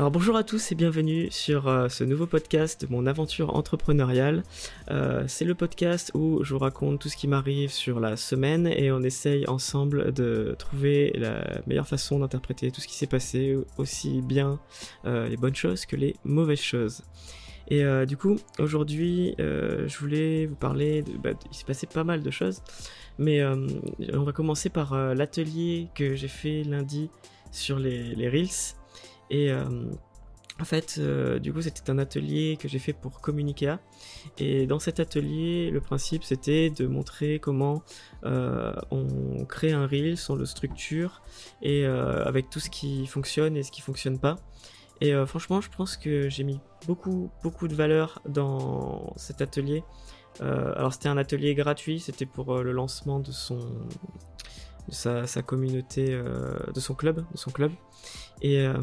Alors bonjour à tous et bienvenue sur euh, ce nouveau podcast de mon aventure entrepreneuriale. Euh, c'est le podcast où je vous raconte tout ce qui m'arrive sur la semaine et on essaye ensemble de trouver la meilleure façon d'interpréter tout ce qui s'est passé, aussi bien euh, les bonnes choses que les mauvaises choses. Et du coup, aujourd'hui, je voulais vous parler, de, bah, il s'est passé pas mal de choses, mais on va commencer par l'atelier que j'ai fait lundi sur les, les Reels. Et euh, en fait, euh, du coup, c'était un atelier que j'ai fait pour Communica. Et dans cet atelier, le principe, c'était de montrer comment euh, on crée un Reels, on le structure, et avec tout ce qui fonctionne et ce qui fonctionne pas. Et franchement, je pense que j'ai mis beaucoup, beaucoup de valeur dans cet atelier. alors, c'était un atelier gratuit, c'était pour le lancement de son, de sa, communauté, de son club, de son club. Et euh,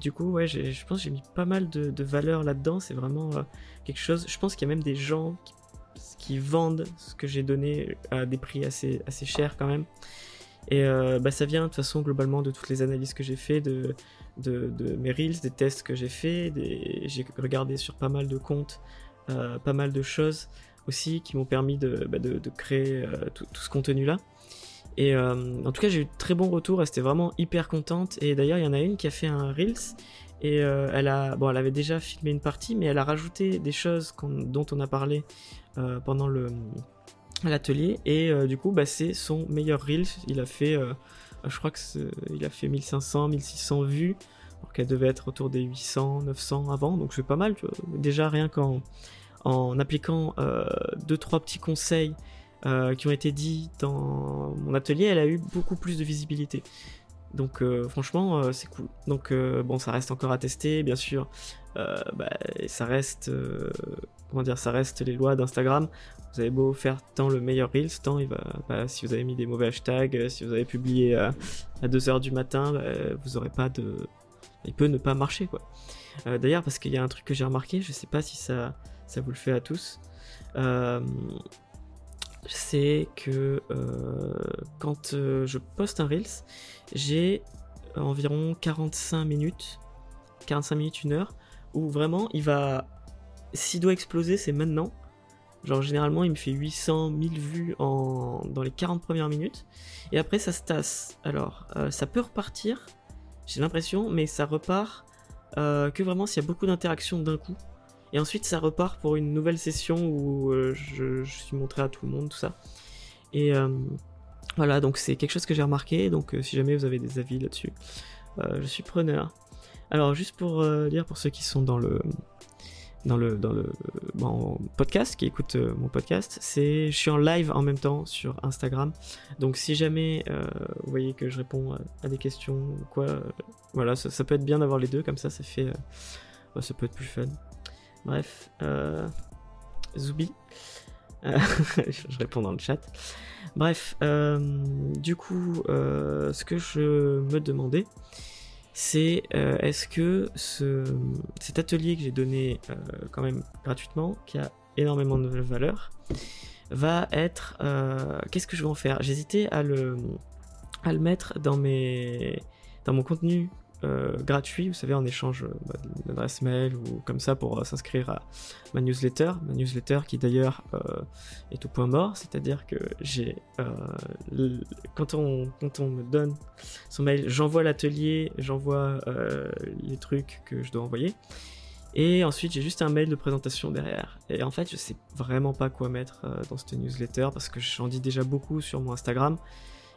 du coup, ouais, je pense que j'ai mis pas mal de, de valeur là-dedans. C'est vraiment euh, quelque chose. Je pense qu'il y a même des gens qui, vendent ce que j'ai donné à des prix assez, assez chers quand même. Et euh, bah, ça vient de toute façon globalement de toutes les analyses que j'ai fait, de, mes reels, des tests que j'ai fait. J'ai regardé sur pas mal de comptes, pas mal de choses aussi qui m'ont permis de, bah, de, créer tout, ce contenu-là. Et euh, en tout cas, j'ai eu de très bons retours. Elle était vraiment hyper contente. Et d'ailleurs, il y en a une qui a fait un Reels. Et euh, elle, a, bon, elle avait déjà filmé une partie, mais elle a rajouté des choses dont on a parlé euh, pendant l'atelier. Et du coup, bah, c'est son meilleur Reels. Il a fait, je crois a fait 1500, 1600 vues. Alors qu'elle devait être autour des 800, 900 avant. Donc c'est pas mal. Déjà, rien qu'en en appliquant 2-3 petits conseils euh, qui ont été dit dans mon atelier, elle a eu beaucoup plus de visibilité. Donc euh, franchement, euh, c'est cool. Donc bon, ça reste encore à tester, bien sûr. Bah, ça reste, comment dire, ça reste les lois d'Instagram. Vous avez beau faire tant le meilleur reels, tant il va, bah, si vous avez mis des mauvais hashtags, si vous avez publié à, 2h du matin, bah, vous aurez pas de, il peut ne pas marcher quoi. D'ailleurs, parce qu'il y a un truc que j'ai remarqué, je sais pas si ça, ça vous le fait à tous. Euh, c'est que euh, quand euh, je poste un Reels, j'ai environ 45 minutes, 45 minutes, une heure, où vraiment il va. S'il doit exploser, c'est maintenant. Genre généralement il me fait 800, 1000 vues en, dans les 40 premières minutes. Et après ça se tasse. Alors euh, ça peut repartir, j'ai l'impression, mais ça repart que vraiment s'il y a beaucoup d'interactions d'un coup. Et ensuite, ça repart pour une nouvelle session où euh, je, suis montré à tout le monde, tout ça. Et euh, voilà, donc c'est quelque chose que j'ai remarqué. Donc euh, si jamais vous avez des avis là-dessus, je suis preneur. Alors juste pour dire pour ceux qui sont dans le dans le dans le podcast qui écoutent mon podcast c'est je suis en live en même temps sur Instagram donc si jamais vous voyez que je réponds à, des questions ou quoi voilà ça, ça, peut être bien d'avoir les deux comme ça ça fait ça peut être plus fun Bref, euh, Zoubi. Euh, je réponds dans le chat. Bref, euh, du coup, euh, ce que je me demandais, c'est est-ce que ce, cet atelier que j'ai donné quand même gratuitement, qui a énormément de valeur, va être... Qu'est-ce que je vais en faire? J'hésitais à le, mettre dans mon contenu euh, gratuit, vous savez, en échange euh, bah, mail ou comme ça pour euh, s'inscrire à ma newsletter, ma newsletter qui d'ailleurs est au point mort, c'est-à-dire que j'ai quand on quand on me donne son mail, j'envoie l'atelier, j'envoie les trucs que je dois envoyer. Et ensuite, j'ai juste un mail de présentation derrière. Et en fait, je sais vraiment pas quoi mettre dans cette newsletter parce que j'en dis déjà beaucoup sur mon Instagram.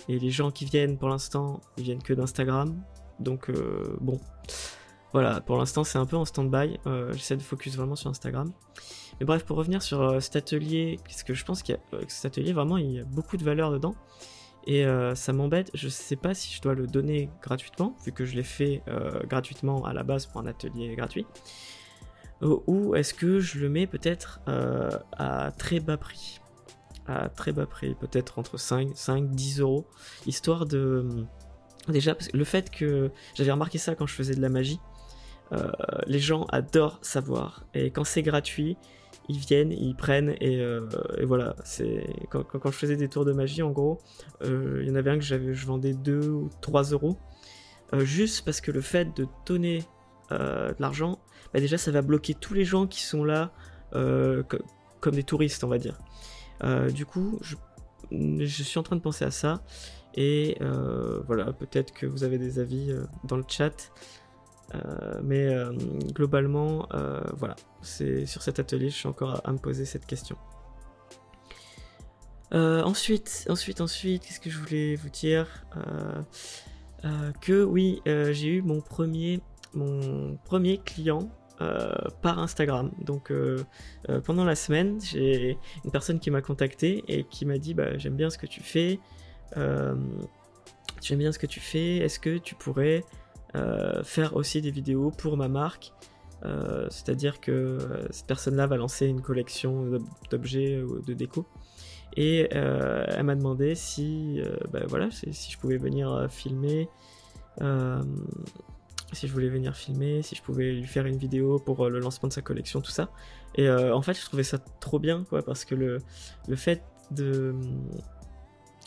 Et les gens qui viennent pour l'instant, viennent que d'Instagram. Donc euh, bon, voilà, pour l'instant c'est un peu en stand-by. Euh, j'essaie de focus vraiment sur Instagram. Mais bref, pour revenir sur euh, cet atelier, parce que je pense a cet atelier vraiment il y a beaucoup de valeur dedans. Et ça m'embête, je sais pas si je dois le donner gratuitement, vu que je l'ai fait gratuitement à la base pour un atelier gratuit. Ou est-ce que je le mets peut-être à très bas prix? À très bas prix, peut-être entre 5, 5, 10 euros, histoire de Déjà, parce que le fait que j'avais remarqué ça quand je faisais de la magie, euh, les gens adorent savoir. Et quand c'est gratuit, ils viennent, ils prennent et, euh, voilà. C'est quand, je faisais des tours de magie, en gros, euh, il y en avait un que je vendais 2 ou 3 euros, juste parce que le fait de donner de l'argent, bah déjà ça va bloquer tous les gens qui sont là comme des touristes, on va dire. du coup, je, suis en train de penser à ça. Et voilà, peut-être que vous avez des avis dans le chat. Euh, mais euh, globalement, euh, voilà, c'est sur cet atelier, je suis encore à, me poser cette question. ensuite, ensuite, ensuite, qu'est-ce que je voulais vous dire? Que oui, j'ai eu mon premier, mon premier client par Instagram. Donc pendant la semaine, j'ai une personne qui m'a contacté et qui m'a dit bah, j'aime bien ce que tu fais. J'aime bien ce que tu fais. Est-ce que tu pourrais euh, faire aussi des vidéos pour ma marque? Euh, c'est-à-dire que euh, cette personne-là va lancer une collection d'objets ou de déco. Et elle m'a demandé si, bah, voilà, si, je pouvais venir filmer, si je voulais venir filmer, si je pouvais lui faire une vidéo pour le lancement de sa collection, tout ça. Et en fait, je trouvais ça trop bien, quoi, parce que le, le fait de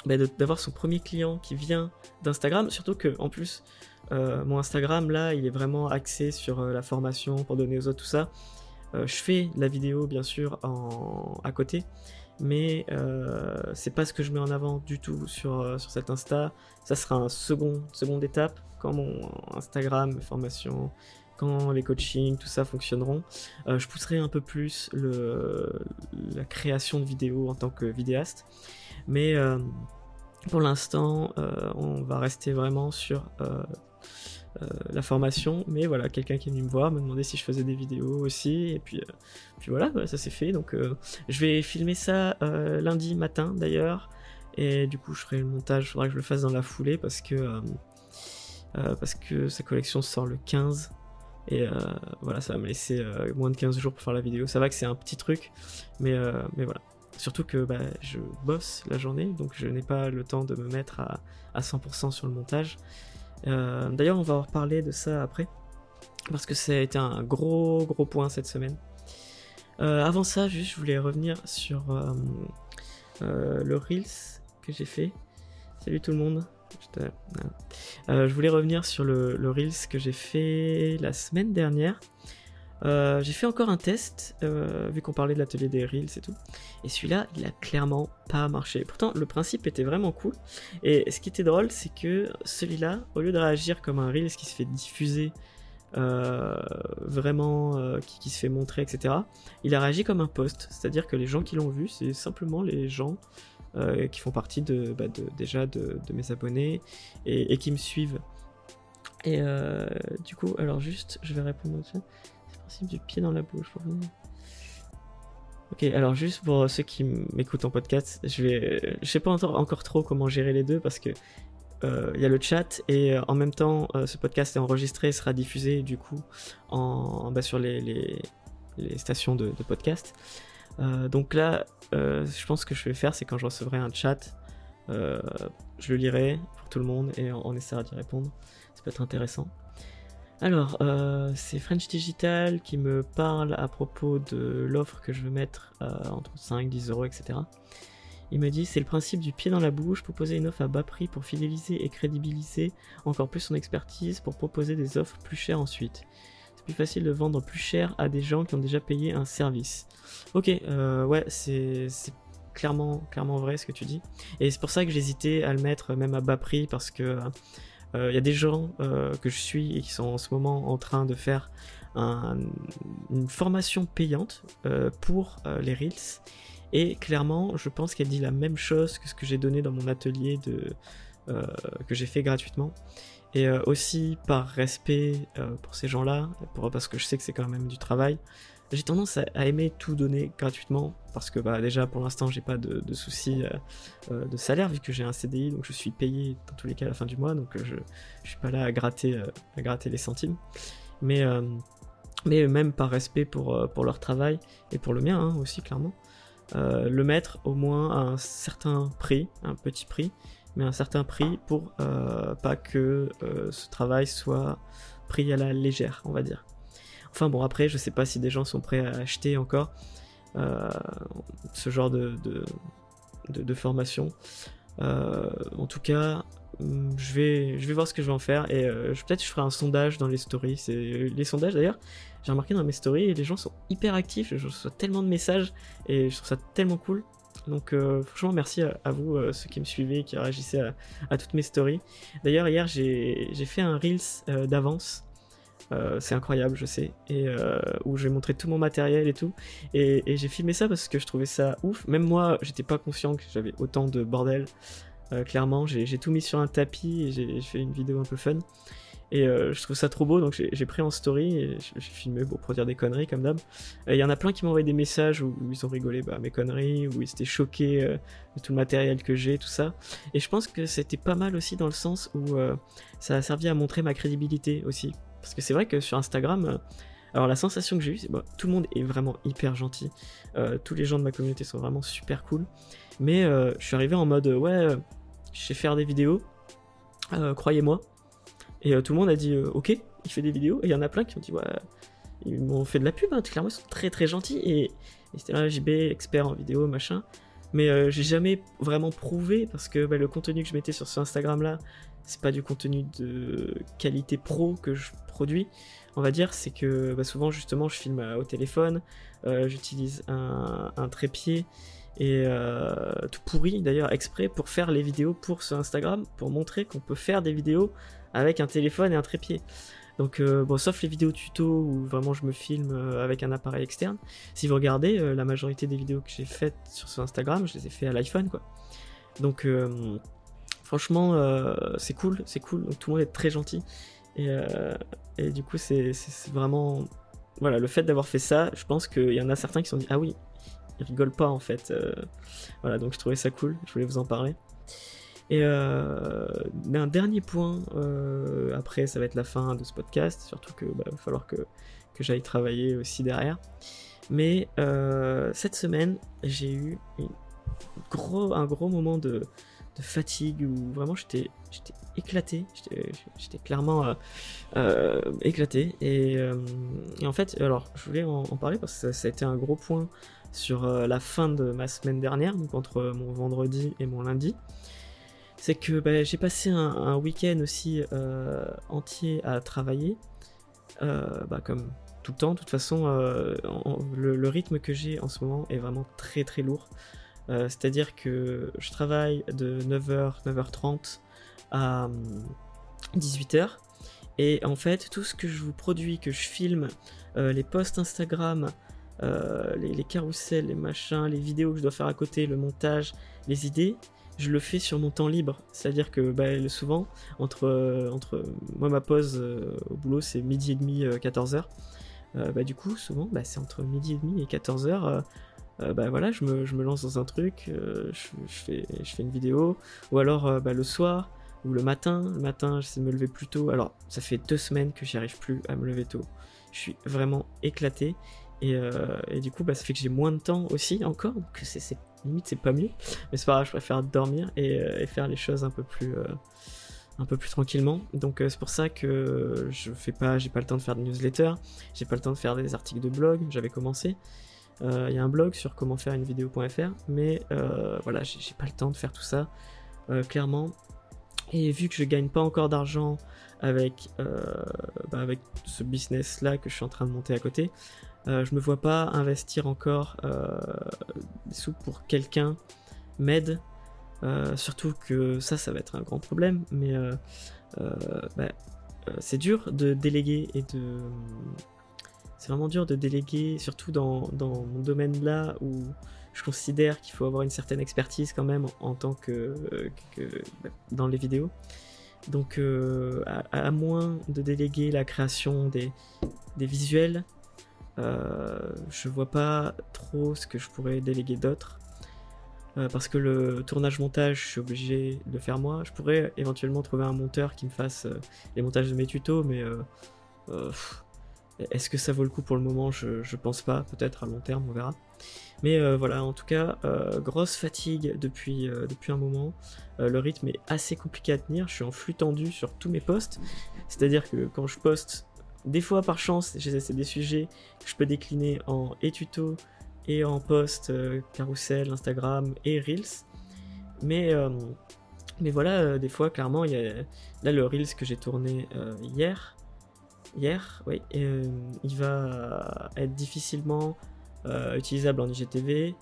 bah, d'avoir son premier client qui vient d'Instagram, surtout que en plus euh, mon Instagram, là, il est vraiment axé sur euh, la formation pour donner aux autres, tout ça. Euh, je fais la vidéo, bien sûr, en... à côté, mais c'est pas ce que je mets en avant du tout sur, sur cet Insta. Ça sera un second, seconde étape quand mon Instagram, formation, quand les coachings, tout ça fonctionneront. je pousserai un peu plus le... la création de vidéos en tant que vidéaste, mais pour l'instant, on va rester vraiment sur euh, la formation, mais voilà, quelqu'un qui est venu me voir, me demander si je faisais des vidéos aussi, et puis, euh, voilà, ça s'est fait. Donc euh, je vais filmer ça lundi matin d'ailleurs, et du coup je ferai le montage, il faudra que je le fasse dans la foulée parce que, parce que sa collection sort le 15. Et voilà, ça va me laisser moins de 15 jours pour faire la vidéo. Ça va que c'est un petit truc, mais, mais voilà. Surtout que bah, je bosse la journée, donc je n'ai pas le temps de me mettre à, à 100% sur le montage. Euh, d'ailleurs, on va reparler de ça après, parce que ça a été un gros gros point cette semaine. Euh, avant ça, juste, je voulais revenir sur euh, le Reels que j'ai fait. Salut tout le monde. je voulais revenir sur le, le Reels que j'ai fait la semaine dernière. Euh, j'ai fait encore un test, euh, vu qu'on parlait de l'atelier des Reels et tout. Et celui-là, il a clairement pas marché. Pourtant, le principe était vraiment cool. Et ce qui était drôle, c'est que celui-là, au lieu de réagir comme un Reels qui se fait diffuser, euh, vraiment, qui, se fait montrer, etc., il a réagi comme un post. C'est-à-dire que les gens qui l'ont vu, c'est simplement les gens qui font partie de, bah, déjà de, mes abonnés et, et, qui me suivent. Et du coup, alors juste, je vais répondre au du pied dans la bouche. Ok, alors juste pour ceux qui m'écoutent en podcast, je vais, je sais pas encore, trop comment gérer les deux parce que euh, il y a le chat et euh, en même temps euh, ce podcast est enregistré et sera diffusé du coup en, bas sur les, les, stations de, podcast. donc là, je pense que je vais faire, c'est quand je recevrai un chat, je le lirai pour tout le monde et on essaiera d'y répondre. Ça peut être intéressant. Alors, euh, c'est French Digital qui me parle à propos de l'offre que je veux mettre euh, entre 5, 10 euros, etc. Il me dit c'est le principe du pied dans la bouche, proposer une offre à bas prix pour fidéliser et crédibiliser encore plus son expertise pour proposer des offres plus chères ensuite. C'est plus facile de vendre plus cher à des gens qui ont déjà payé un service. Ok, euh, ouais, c'est clairement, clairement vrai ce que tu dis. Et c'est pour ça que j'hésitais à le mettre même à bas prix parce que il euh, y a des gens euh, que je suis et qui sont en ce moment en train de faire une formation payante euh, pour les Reels. Et clairement, je pense qu'elle dit la même chose que ce que j'ai donné dans mon atelier de, que j'ai fait gratuitement. Et aussi par respect pour ces gens-là, parce que je sais que c'est quand même du travail, j'ai tendance à, aimer tout donner gratuitement parce que bah, déjà pour l'instant j'ai pas de, soucis euh, euh, de salaire vu que j'ai un CDI donc je suis payé dans tous les cas à la fin du mois donc euh, je, je suis pas là à gratter, à gratter les centimes. Mais, mais même par respect pour, pour leur travail et pour le mien hein, aussi clairement le mettre au moins à un certain prix un petit prix mais un certain prix pour pas que ce travail soit pris à la légère on va dire Enfin bon, après, je sais pas si des gens sont prêts à acheter encore euh, ce genre de, formation. en tout cas, mm, je vais, voir ce que je vais en faire et peut-être je ferai un sondage dans les stories. Les sondages d'ailleurs. J'ai remarqué dans mes stories, les gens sont hyper actifs. Je reçois tellement de messages et je trouve ça tellement cool. Donc franchement merci à, vous ceux qui me suivaient, qui réagissaient à, à toutes mes stories. D'ailleurs hier j'ai fait un reels d'avance euh, c'est incroyable, je sais, et euh, où j'ai montré tout mon matériel et tout, et, j'ai filmé ça parce que je trouvais ça ouf. Même moi, j'étais pas conscient que j'avais autant de bordel. Euh, clairement, j'ai tout mis sur un tapis et j'ai fait une vidéo un peu fun. Et je trouve ça trop beau, donc j'ai pris en story et j'ai filmé pour dire des conneries comme d'hab. Il y en a plein qui m'ont envoyé des messages où, ils ont rigolé bah, mes conneries, où ils étaient choqués de tout le matériel que j'ai, tout ça. Et je pense que c'était pas mal aussi dans le sens où ça a servi à montrer ma crédibilité aussi. Parce que c'est vrai que sur Instagram, euh, alors la sensation que j'ai eue, c'est que tout le monde est vraiment hyper gentil. Euh, tous les gens de ma communauté sont vraiment super cool. Mais euh, je suis arrivé en mode ouais, je sais faire des vidéos, croyez-moi. Et tout le monde a dit ok, il fait des vidéos. Et il y en a plein qui ont dit ouais, ils m'ont fait de la pub, hein, clairement ils sont très très gentils. Et, c'était là JB, expert en vidéo, machin. Mais j'ai jamais vraiment prouvé parce que bah, le contenu que je mettais sur ce Instagram là, c'est pas du contenu de qualité pro que je produit, on va dire, c'est que bah, souvent justement je filme euh, au téléphone, euh, j'utilise un, trépied et euh, tout pourri d'ailleurs exprès pour faire les vidéos pour ce Instagram, pour montrer qu'on peut faire des vidéos avec un téléphone et un trépied. Donc bon, sauf les vidéos tuto où vraiment je me filme avec un appareil externe. Si vous regardez, la majorité des vidéos que j'ai faites sur ce Instagram, je les ai fait à l'iPhone quoi. Donc franchement, c'est cool, c'est cool. Donc tout le monde est très gentil. Et, et du coup, c'est vraiment. Voilà, le fait d'avoir fait ça, je pense qu'il y en a certains qui se sont dit Ah oui, ils rigolent pas en fait. Euh, voilà, donc je trouvais ça cool, je voulais vous en parler. Et euh, un dernier point, euh, après ça va être la fin de ce podcast, surtout qu'il bah, va falloir que, que j'aille travailler aussi derrière. Mais euh, cette semaine, j'ai eu un gros moment de, fatigue où vraiment j'étais éclaté, j'étais clairement éclaté. Et, en fait, alors je voulais en, parler parce que ça, a été un gros point sur la fin de ma semaine dernière, donc entre mon vendredi et mon lundi. C'est que bah, j'ai passé un, week-end aussi entier à travailler, bah, comme tout le temps. De toute façon, le, rythme que j'ai en ce moment est vraiment très très lourd. C'est-à-dire que je travaille de 9h, 9h30 à 18h. Euh, et en fait, tout ce que je vous produis, que je filme, euh, les posts Instagram, euh, les, les, carousels, les machins, les vidéos que je dois faire à côté, le montage, les idées, je le fais sur mon temps libre. C'est-à-dire que bah, souvent, entre, entre moi, ma pause au boulot, c'est midi et demi, 14h. bah, du coup, souvent, bah, c'est entre midi et demi et 14h. bah voilà, je me, je me, lance dans un truc, je, je, fais, je fais une vidéo, ou alors bah, le soir, ou le matin. Le matin, j'essaie de me lever plus tôt. Alors, ça fait deux semaines que j'y arrive plus à me lever tôt. Je suis vraiment éclaté. Et, euh, du coup, bah, ça fait que j'ai moins de temps aussi encore. Donc, c'est limite, c'est pas mieux. Mais c'est pas grave, je préfère dormir et, euh, faire les choses un peu plus. Euh, un peu plus tranquillement. Donc c'est pour ça que je fais pas, j'ai pas le temps de faire de newsletter, j'ai pas le temps de faire des articles de blog. J'avais commencé. Il y a un blog sur comment faire une vidéo.fr, mais voilà, j'ai pas le temps de faire tout ça. clairement, et vu que je gagne pas encore d'argent avec, bah, avec ce business là que je suis en train de monter à côté, euh, je me vois pas investir encore euh, des sous pour quelqu'un m'aide. surtout que ça, ça va être un grand problème, mais bah, c'est dur de déléguer et de. C'est vraiment dur de déléguer, surtout dans, dans mon domaine là où je considère qu'il faut avoir une certaine expertise quand même en, tant que, bah, dans les vidéos. Donc euh, à, moins de déléguer la création des, visuels, euh, je vois pas trop ce que je pourrais déléguer d'autre. Euh, parce que le tournage montage, je suis obligé de le faire moi. Je pourrais éventuellement trouver un monteur qui me fasse les montages de mes tutos, mais est-ce que ça vaut le coup pour le moment? Je, pense pas. Peut-être à long terme, on verra. Mais euh, voilà, en tout cas, euh, grosse fatigue depuis, euh, depuis un moment. le rythme est assez compliqué à tenir. Je suis en flux tendu sur tous mes posts. C'est-à-dire que quand je poste, des fois par chance, c'est des sujets que je peux décliner en et tuto et en post carousel, Instagram et Reels. Mais, mais voilà, des fois, clairement, il y a là le Reels que j'ai tourné hier. Hier, il va être difficilement utilisable en IGTV.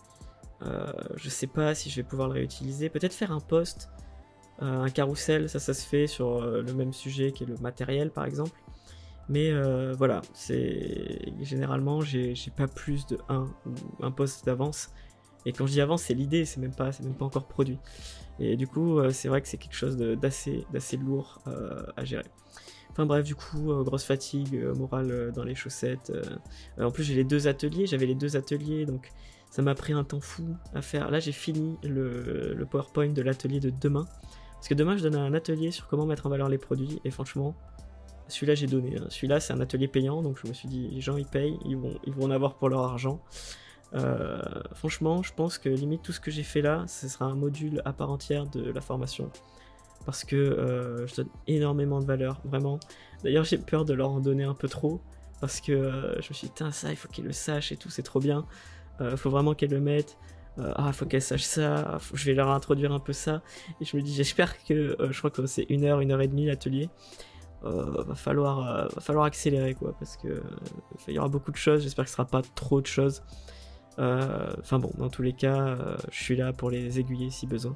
je sais pas si je vais pouvoir le réutiliser. Peut-être faire un post, un carrousel, ça, ça se fait sur le même sujet qui est le matériel, par exemple. Mais euh, voilà, c'est généralement j'ai pas plus de 1 ou un poste d'avance. Et quand je dis avance, c'est l'idée, c'est même pas c'est même pas encore produit. Et du coup, euh, c'est vrai que c'est quelque chose d'assez d'assez lourd euh, à gérer. Enfin bref, du coup, grosse fatigue morale dans les chaussettes. en plus, j'ai les deux ateliers, j'avais les deux ateliers, donc ça m'a pris un temps fou à faire. Là, j'ai fini le, le PowerPoint de l'atelier de demain. Parce que demain, je donne un atelier sur comment mettre en valeur les produits. Et franchement, celui-là, j'ai donné. Celui-là, c'est un atelier payant, donc je me suis dit, les gens, ils payent, ils vont, ils vont en avoir pour leur argent. Euh, franchement, je pense que limite tout ce que j'ai fait là, ce sera un module à part entière de la formation. Parce que euh, je donne énormément de valeur, vraiment. D'ailleurs, j'ai peur de leur en donner un peu trop. Parce que euh, je me suis dit, ça, il faut qu'ils le sachent et tout, c'est trop bien. Il faut vraiment qu'elles le mettent. ah, faut qu'elles sachent ça. je vais leur introduire un peu ça. Et je me dis, j'espère que, je crois que c'est une heure, une heure et demie l'atelier. Euh, va falloir euh, va falloir accélérer quoi parce que il y aura beaucoup de choses j'espère que ce sera pas trop de choses. Euh, enfin bon dans tous les cas je suis là pour les aiguiller si besoin.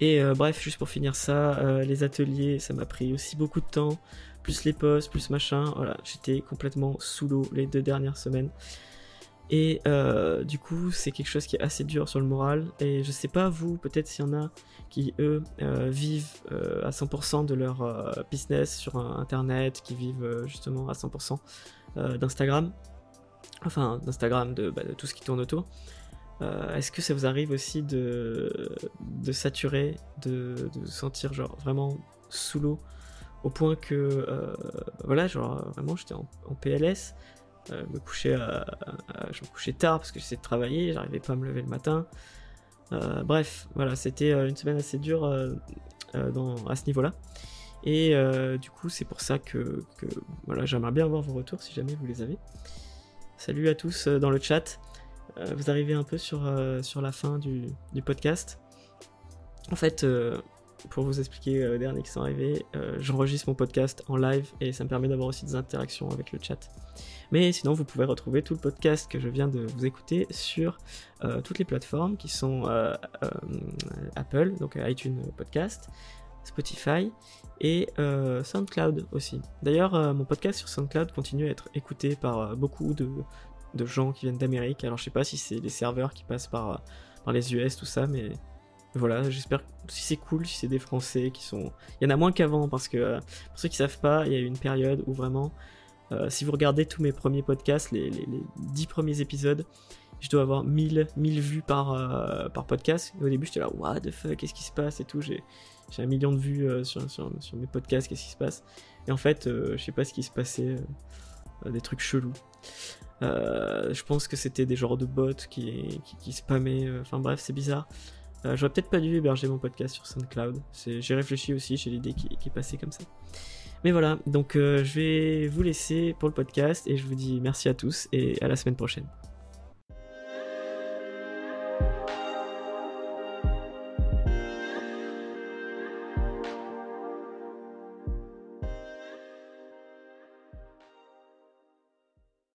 Et bref juste pour finir ça les ateliers ça m'a pris aussi beaucoup de temps plus les postes plus machin voilà j'étais complètement sous l'eau les deux dernières semaines et du coup, c'est quelque chose qui est assez dur sur le moral. Et je sais pas vous, peut-être s'il y en a qui eux euh, vivent euh, à 100% de leur euh, business sur internet, qui vivent justement à 100% d'Instagram, enfin d'Instagram, de, bah, de, tout ce qui tourne autour. Est-ce que ça vous arrive aussi de, saturer, de, de sentir genre vraiment sous l'eau au point que voilà, genre vraiment j'étais en, PLS, me couchais je me couchais tard parce que j'essayais de travailler, j'arrivais pas à me lever le matin. Euh, bref, voilà, c'était euh, une semaine assez dure euh, à ce niveau-là. Et du coup, c'est pour ça que, voilà, j'aimerais bien avoir vos retours si jamais vous les avez. Salut à tous dans le chat. vous arrivez un peu sur, sur la fin du, podcast. En fait, pour vous expliquer les derniers qui sont arrivés, j'enregistre mon podcast en live et ça me permet d'avoir aussi des interactions avec le chat. Mais sinon, vous pouvez retrouver tout le podcast que je viens de vous écouter sur euh, toutes les plateformes qui sont euh, euh, Apple, donc iTunes Podcast, Spotify et SoundCloud aussi. D'ailleurs, mon podcast sur SoundCloud continue à être écouté par beaucoup de, gens qui viennent d'Amérique. Alors, je sais pas si c'est les serveurs qui passent par, par les US, tout ça, mais voilà, j'espère si c'est cool, si c'est des Français qui sont. Il y en a moins qu'avant parce que pour ceux qui savent pas, il y a eu une période où vraiment euh, si vous regardez tous mes premiers podcasts, les, les, 10 premiers épisodes, je dois avoir 1000, 1000 vues par, euh, par podcast. Au début, j'étais là, what the fuck, qu'est-ce qui se passe et tout. J'ai, un million de vues euh, sur, mes podcasts, qu'est-ce qui se passe Et en fait, je sais pas ce qui se passait, des trucs chelous. je pense que c'était des genres de bots qui, qui, spammaient. Enfin bref, c'est bizarre. J'aurais peut-être pas dû héberger mon podcast sur SoundCloud. j'ai réfléchi aussi, j'ai l'idée qui, qui est passée comme ça. Mais voilà, donc euh, je vais vous laisser pour le podcast et je vous dis merci à tous et à la semaine prochaine.